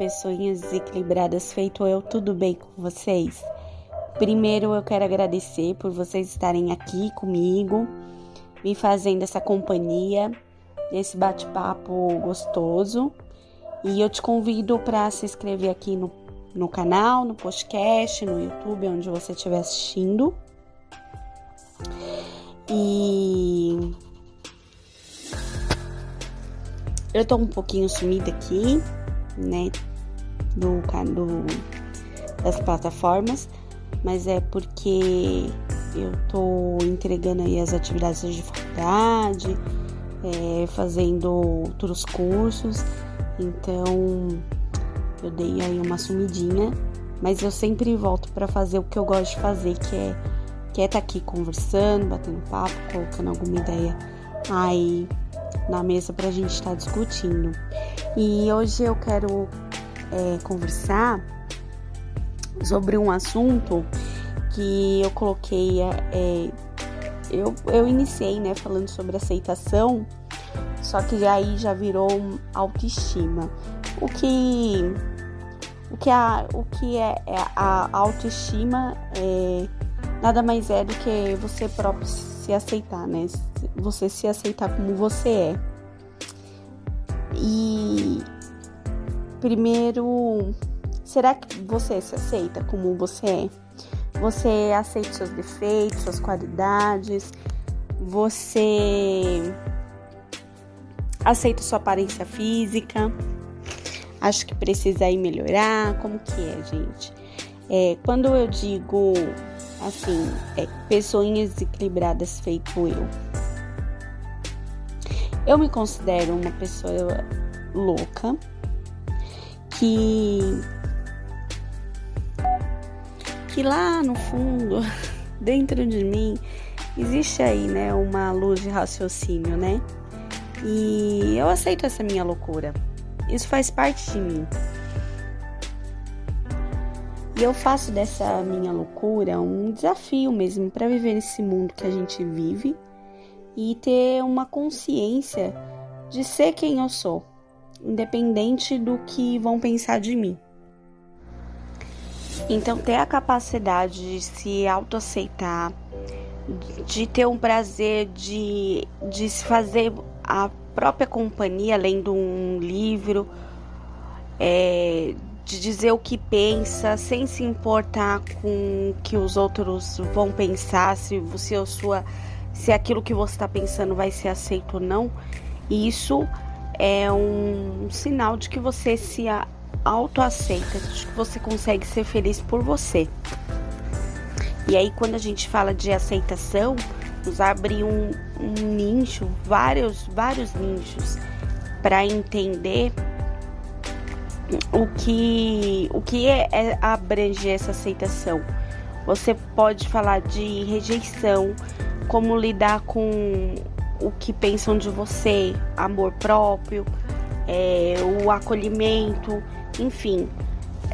Pessoinhas desequilibradas, feito eu, tudo bem com vocês? Primeiro eu quero agradecer por vocês estarem aqui comigo, me fazendo essa companhia, esse bate-papo gostoso. E eu te convido para se inscrever aqui no, no canal, no podcast, no YouTube, onde você estiver assistindo. E eu tô um pouquinho sumida aqui, né, do, do das plataformas, mas é porque eu tô entregando aí as atividades de faculdade, é, fazendo outros cursos, então eu dei aí uma sumidinha, mas eu sempre volto para fazer o que eu gosto de fazer, que é que é estar tá aqui conversando, batendo papo, colocando alguma ideia aí na mesa para a gente estar tá discutindo. E hoje eu quero é, conversar sobre um assunto que eu coloquei. É, eu, eu iniciei né, falando sobre aceitação, só que aí já virou autoestima. O que, o que, a, o que é, é a autoestima é, nada mais é do que você próprio se aceitar, né? Você se aceitar como você é. E primeiro, será que você se aceita como você é? Você aceita seus defeitos, suas qualidades? Você aceita sua aparência física? Acho que precisa aí melhorar. Como que é, gente? É, quando eu digo assim, é, pessoinhas desequilibradas feito eu. Eu me considero uma pessoa louca que que lá no fundo, dentro de mim, existe aí, né, uma luz de raciocínio, né? E eu aceito essa minha loucura. Isso faz parte de mim. E eu faço dessa minha loucura um desafio mesmo para viver nesse mundo que a gente vive e ter uma consciência de ser quem eu sou, independente do que vão pensar de mim. Então, ter a capacidade de se autoaceitar, de ter um prazer de, de se fazer a própria companhia, lendo um livro, é, de dizer o que pensa, sem se importar com o que os outros vão pensar, se você ou sua se aquilo que você está pensando vai ser aceito ou não. Isso é um sinal de que você se autoaceita, de que você consegue ser feliz por você. E aí, quando a gente fala de aceitação, nos abre um, um nicho, vários, vários nichos, para entender o que, o que é, é, abrange essa aceitação. Você pode falar de rejeição, como lidar com o que pensam de você, amor próprio, é, o acolhimento, enfim,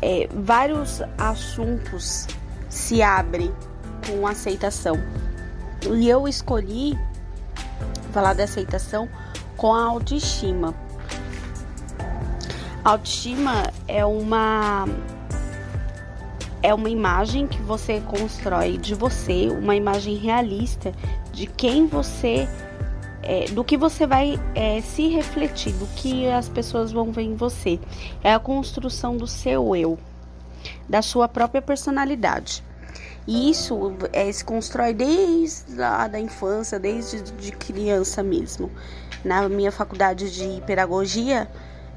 é, vários assuntos se abrem com aceitação. E eu escolhi falar da aceitação com a autoestima, Autoestima é uma é uma imagem que você constrói de você, uma imagem realista de quem você é, do que você vai é, se refletir, do que as pessoas vão ver em você. É a construção do seu eu, da sua própria personalidade. E isso é, se constrói desde a da infância, desde de criança mesmo. Na minha faculdade de pedagogia,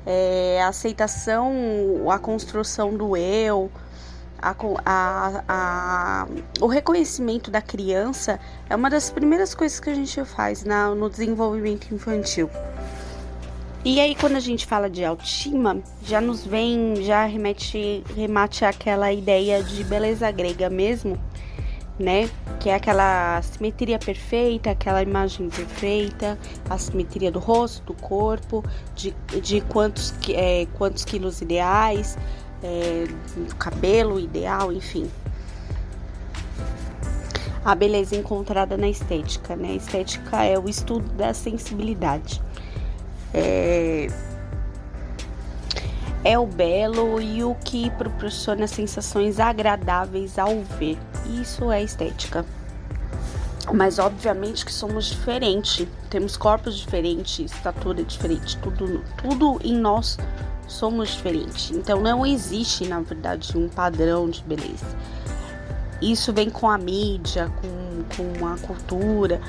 é, a aceitação, a construção do eu, a, a, a, o reconhecimento da criança é uma das primeiras coisas que a gente faz na, no desenvolvimento infantil. E aí, quando a gente fala de autoestima, já nos vem, já remete, remate àquela ideia de beleza grega mesmo, né? Que é aquela simetria perfeita, aquela imagem perfeita, a simetria do rosto, do corpo, de, de quantos, é, quantos quilos ideais, é, do cabelo ideal, enfim. A beleza encontrada na estética, né? A estética é o estudo da sensibilidade. É, é o belo e o que proporciona sensações agradáveis ao ver. Isso é estética. Mas obviamente que somos diferentes, temos corpos diferentes, estatura diferente, tudo, tudo em nós somos diferentes. Então não existe, na verdade, um padrão de beleza. Isso vem com a mídia, com, com a cultura.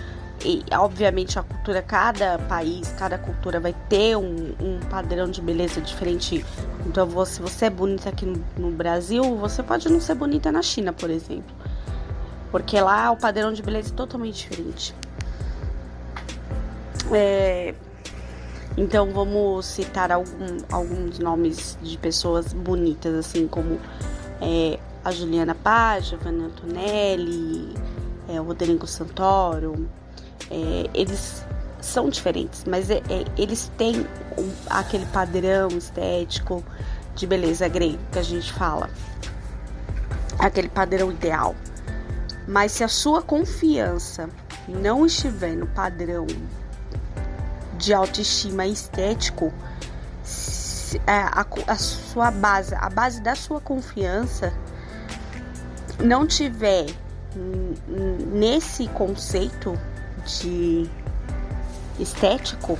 E, obviamente, a cultura, cada país, cada cultura vai ter um, um padrão de beleza diferente. Então, se você é bonita aqui no, no Brasil, você pode não ser bonita na China, por exemplo. Porque lá o padrão de beleza é totalmente diferente. É, então vamos citar algum, alguns nomes de pessoas bonitas, assim como é, a Juliana Paz, Giovanna Antonelli, é, o Rodrigo Santoro. É, eles são diferentes, mas é, é, eles têm um, aquele padrão estético de beleza grega que a gente fala, aquele padrão ideal. Mas se a sua confiança não estiver no padrão de autoestima estético, é, a, a, sua base, a base da sua confiança não tiver nesse conceito de estético,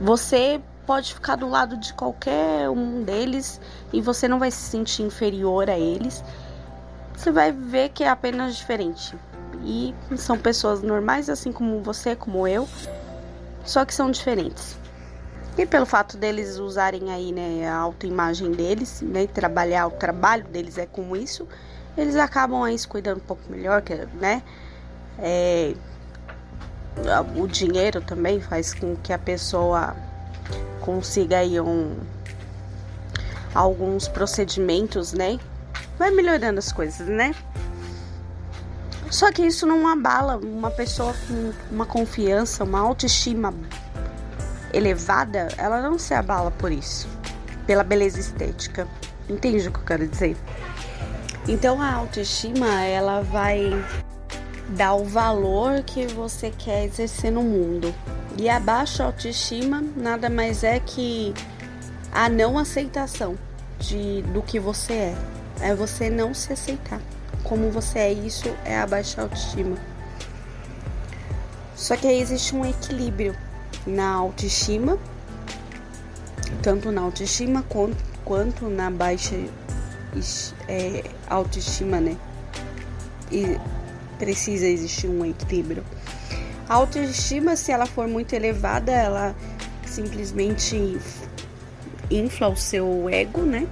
você pode ficar do lado de qualquer um deles e você não vai se sentir inferior a eles. Você vai ver que é apenas diferente. E são pessoas normais, assim como você, como eu, só que são diferentes. E pelo fato deles usarem aí, né, a autoimagem deles, né, trabalhar o trabalho deles é com isso, eles acabam aí se cuidando um pouco melhor, que, né, é, o dinheiro também faz com que a pessoa consiga aí um, alguns procedimentos, né, vai melhorando as coisas, né. Só que isso não abala uma pessoa com uma confiança, uma autoestima elevada, ela não se abala por isso, pela beleza estética. Entende o que eu quero dizer? Então a autoestima, ela vai dar o valor que você quer exercer no mundo. E a baixa autoestima nada mais é que a não aceitação de do que você é. É você não se aceitar como você é, isso é a baixa autoestima. Só que aí existe um equilíbrio na autoestima, tanto na autoestima quanto, quanto na baixa é, autoestima, né? E precisa existir um equilíbrio. A autoestima, se ela for muito elevada, ela simplesmente infla o seu ego, né?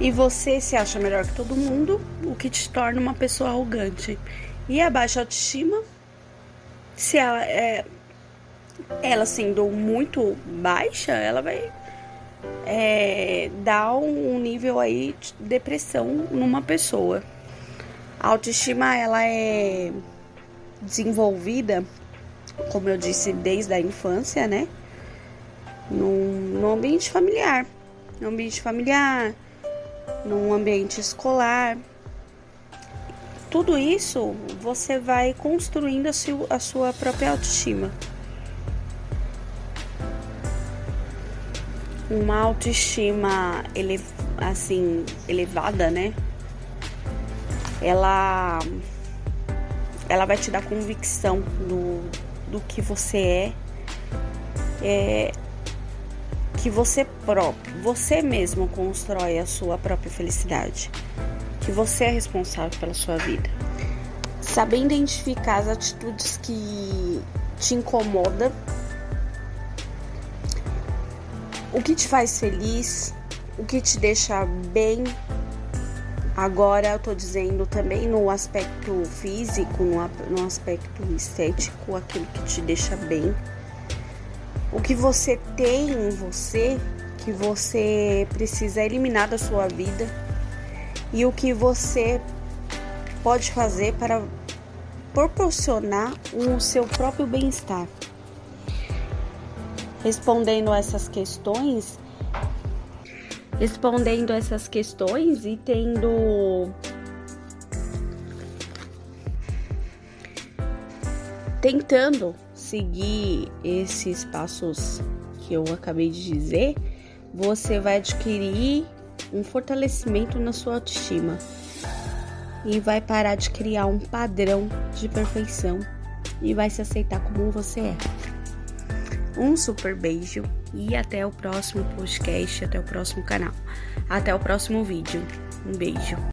E você se acha melhor que todo mundo, o que te torna uma pessoa arrogante. E a baixa autoestima, se ela é ela sendo muito baixa, ela vai é, dar um nível aí de depressão numa pessoa. A autoestima ela é desenvolvida, como eu disse, desde a infância, né? No, no ambiente familiar. No ambiente familiar, num ambiente escolar. Tudo isso você vai construindo a sua própria autoestima. Uma autoestima ele, assim elevada, né? Ela ela vai te dar convicção do, do que você é, é que você próprio, você mesmo constrói a sua própria felicidade, que você é responsável pela sua vida. Saber identificar as atitudes que te incomodam, o que te faz feliz, o que te deixa bem. Agora eu tô dizendo também no aspecto físico, no aspecto estético, aquilo que te deixa bem o que você tem em você que você precisa eliminar da sua vida e o que você pode fazer para proporcionar o seu próprio bem-estar. Respondendo essas questões, respondendo essas questões e tendo tentando seguir esses passos que eu acabei de dizer, você vai adquirir um fortalecimento na sua autoestima e vai parar de criar um padrão de perfeição e vai se aceitar como você é. Um super beijo e até o próximo podcast, até o próximo canal, até o próximo vídeo. Um beijo.